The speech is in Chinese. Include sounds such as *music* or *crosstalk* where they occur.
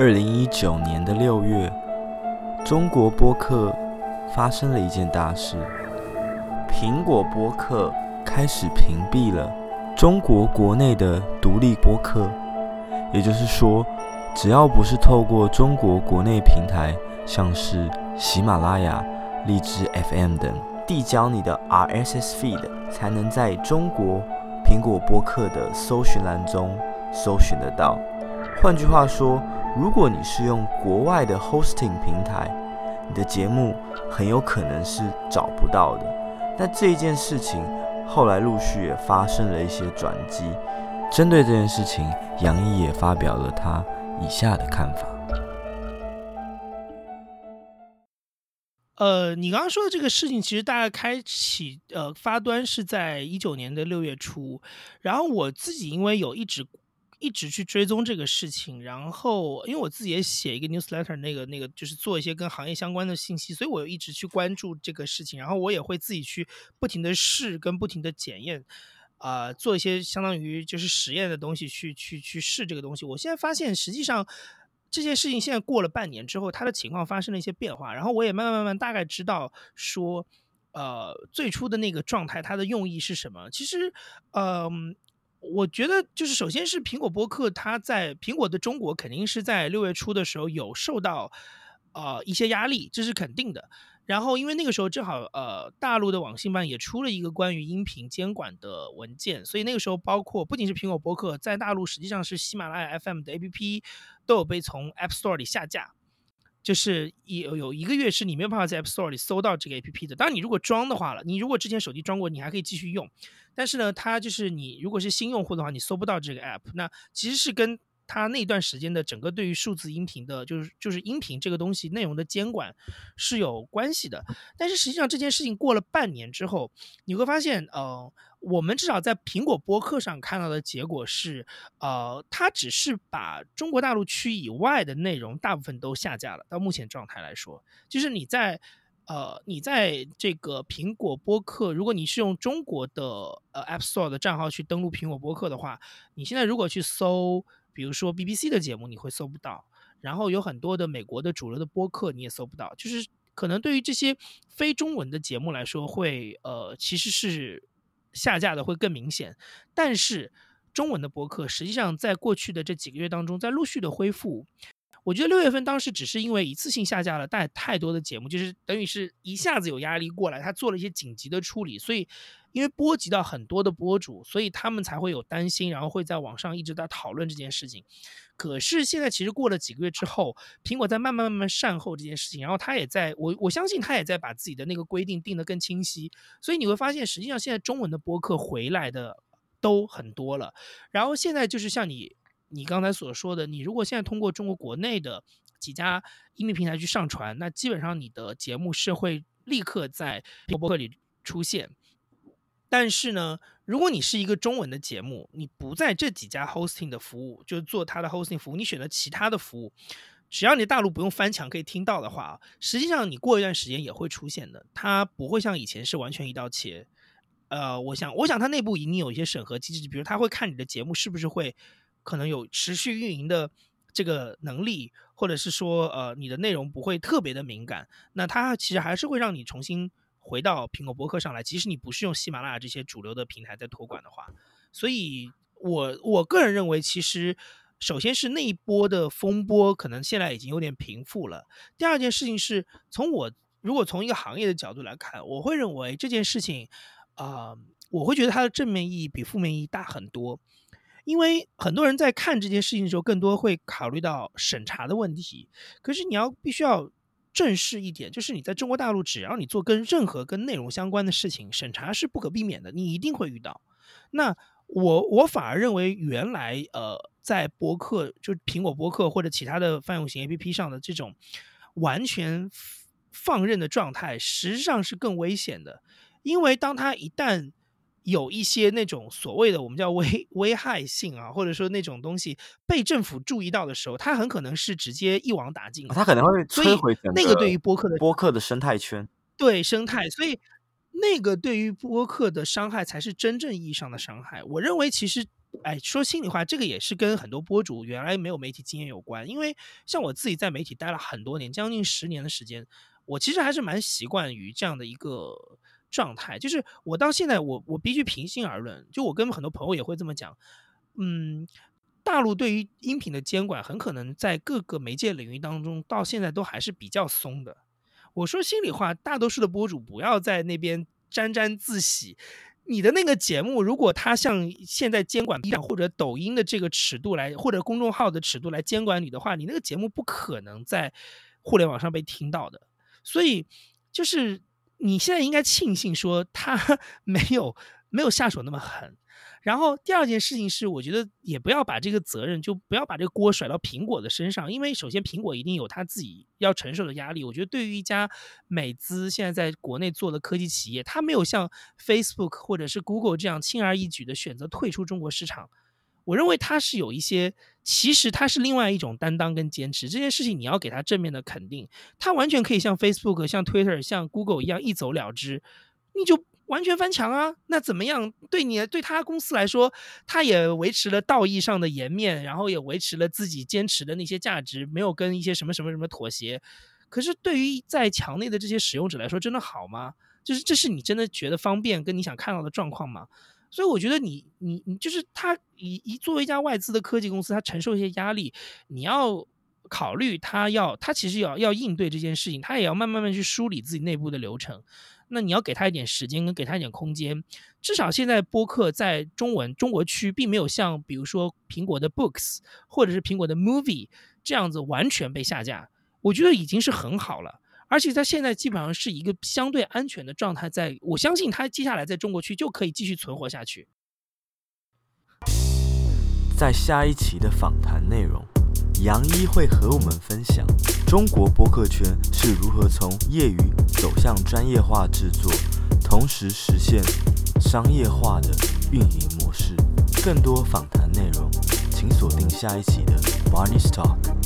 二零一九年的六月，中国播客发生了一件大事：苹果播客开始屏蔽了中国国内的独立播客。也就是说，只要不是透过中国国内平台，像是喜马拉雅、荔枝 FM 等递交你的 RSS feed，才能在中国苹果播客的搜寻栏中搜寻得到。换句话说，如果你是用国外的 hosting 平台，你的节目很有可能是找不到的。那这一件事情后来陆续也发生了一些转机。针对这件事情，杨毅也发表了他以下的看法。呃，你刚刚说的这个事情，其实大概开启呃发端是在一九年的六月初，然后我自己因为有一直。一直去追踪这个事情，然后因为我自己也写一个 newsletter，那个那个就是做一些跟行业相关的信息，所以我一直去关注这个事情，然后我也会自己去不停的试跟不停的检验，啊，做一些相当于就是实验的东西去去去试这个东西。我现在发现，实际上这件事情现在过了半年之后，它的情况发生了一些变化，然后我也慢慢慢慢大概知道说，呃，最初的那个状态它的用意是什么。其实，嗯。我觉得就是，首先是苹果播客，它在苹果的中国肯定是在六月初的时候有受到呃一些压力，这是肯定的。然后因为那个时候正好呃大陆的网信办也出了一个关于音频监管的文件，所以那个时候包括不仅是苹果播客，在大陆实际上是喜马拉雅 FM 的 APP 都有被从 App Store 里下架。就是有有一个月是你没有办法在 App Store 里搜到这个 A P P 的。当然，你如果装的话了，你如果之前手机装过，你还可以继续用。但是呢，它就是你如果是新用户的话，你搜不到这个 App。那其实是跟它那段时间的整个对于数字音频的，就是就是音频这个东西内容的监管是有关系的。但是实际上这件事情过了半年之后，你会发现，呃。我们至少在苹果播客上看到的结果是，呃，它只是把中国大陆区以外的内容大部分都下架了。到目前状态来说，就是你在，呃，你在这个苹果播客，如果你是用中国的呃 App Store 的账号去登录苹果播客的话，你现在如果去搜，比如说 BBC 的节目，你会搜不到。然后有很多的美国的主流的播客你也搜不到。就是可能对于这些非中文的节目来说，会呃，其实是。下架的会更明显，但是中文的播客实际上在过去的这几个月当中在陆续的恢复。我觉得六月份当时只是因为一次性下架了带太多的节目，就是等于是一下子有压力过来，他做了一些紧急的处理，所以因为波及到很多的博主，所以他们才会有担心，然后会在网上一直在讨论这件事情。可是现在其实过了几个月之后，苹果在慢慢慢慢善后这件事情，然后他也在我我相信他也在把自己的那个规定定得更清晰，所以你会发现实际上现在中文的播客回来的都很多了，然后现在就是像你。你刚才所说的，你如果现在通过中国国内的几家音频平台去上传，那基本上你的节目是会立刻在播客里出现。但是呢，如果你是一个中文的节目，你不在这几家 hosting 的服务，就做它的 hosting 服务，你选择其他的服务，只要你大陆不用翻墙可以听到的话，实际上你过一段时间也会出现的。它不会像以前是完全一刀切。呃，我想，我想它内部一定有一些审核机制，比如它会看你的节目是不是会。可能有持续运营的这个能力，或者是说，呃，你的内容不会特别的敏感，那它其实还是会让你重新回到苹果博客上来，即使你不是用喜马拉雅这些主流的平台在托管的话。所以，我我个人认为，其实首先是那一波的风波可能现在已经有点平复了。第二件事情是从我如果从一个行业的角度来看，我会认为这件事情，啊，我会觉得它的正面意义比负面意义大很多。因为很多人在看这件事情的时候，更多会考虑到审查的问题。可是你要必须要正视一点，就是你在中国大陆，只要你做跟任何跟内容相关的事情，审查是不可避免的，你一定会遇到。那我我反而认为，原来呃，在博客，就苹果博客或者其他的泛用型 A P P 上的这种完全放任的状态，实际上是更危险的，因为当它一旦有一些那种所谓的我们叫危危害性啊，或者说那种东西被政府注意到的时候，它很可能是直接一网打尽，它可能会摧毁那个对于播客的播客的生态圈，对生态，所以那个对于播客的伤害才是真正意义上的伤害。我认为其实哎，说心里话，这个也是跟很多播主原来没有媒体经验有关。因为像我自己在媒体待了很多年，将近十年的时间，我其实还是蛮习惯于这样的一个状态。就是我到现在，我我必须平心而论，就我跟很多朋友也会这么讲，嗯。大陆对于音频的监管，很可能在各个媒介领域当中，到现在都还是比较松的。我说心里话，大多数的博主不要在那边沾沾自喜。你的那个节目，如果他像现在监管 B 站或者抖音的这个尺度来，或者公众号的尺度来监管你的话，你那个节目不可能在互联网上被听到的。所以，就是你现在应该庆幸说他 *laughs* 没有没有下手那么狠。然后第二件事情是，我觉得也不要把这个责任，就不要把这个锅甩到苹果的身上，因为首先苹果一定有他自己要承受的压力。我觉得对于一家美资现在在国内做的科技企业，它没有像 Facebook 或者是 Google 这样轻而易举的选择退出中国市场，我认为它是有一些，其实它是另外一种担当跟坚持。这件事情你要给他正面的肯定，它完全可以像 Facebook、像 Twitter、像 Google 一样一走了之，你就。完全翻墙啊？那怎么样？对你对他公司来说，他也维持了道义上的颜面，然后也维持了自己坚持的那些价值，没有跟一些什么什么什么妥协。可是对于在墙内的这些使用者来说，真的好吗？就是这是你真的觉得方便，跟你想看到的状况吗？所以我觉得你你你就是他一一作为一家外资的科技公司，他承受一些压力，你要考虑他要他其实要要应对这件事情，他也要慢慢慢去梳理自己内部的流程。那你要给他一点时间，跟给他一点空间。至少现在播客在中文中国区，并没有像比如说苹果的 Books 或者是苹果的 Movie 这样子完全被下架，我觉得已经是很好了。而且它现在基本上是一个相对安全的状态，在我相信它接下来在中国区就可以继续存活下去。在下一期的访谈内容。杨一会和我们分享中国播客圈是如何从业余走向专业化制作，同时实现商业化的运营模式。更多访谈内容，请锁定下一期的 Barney Talk。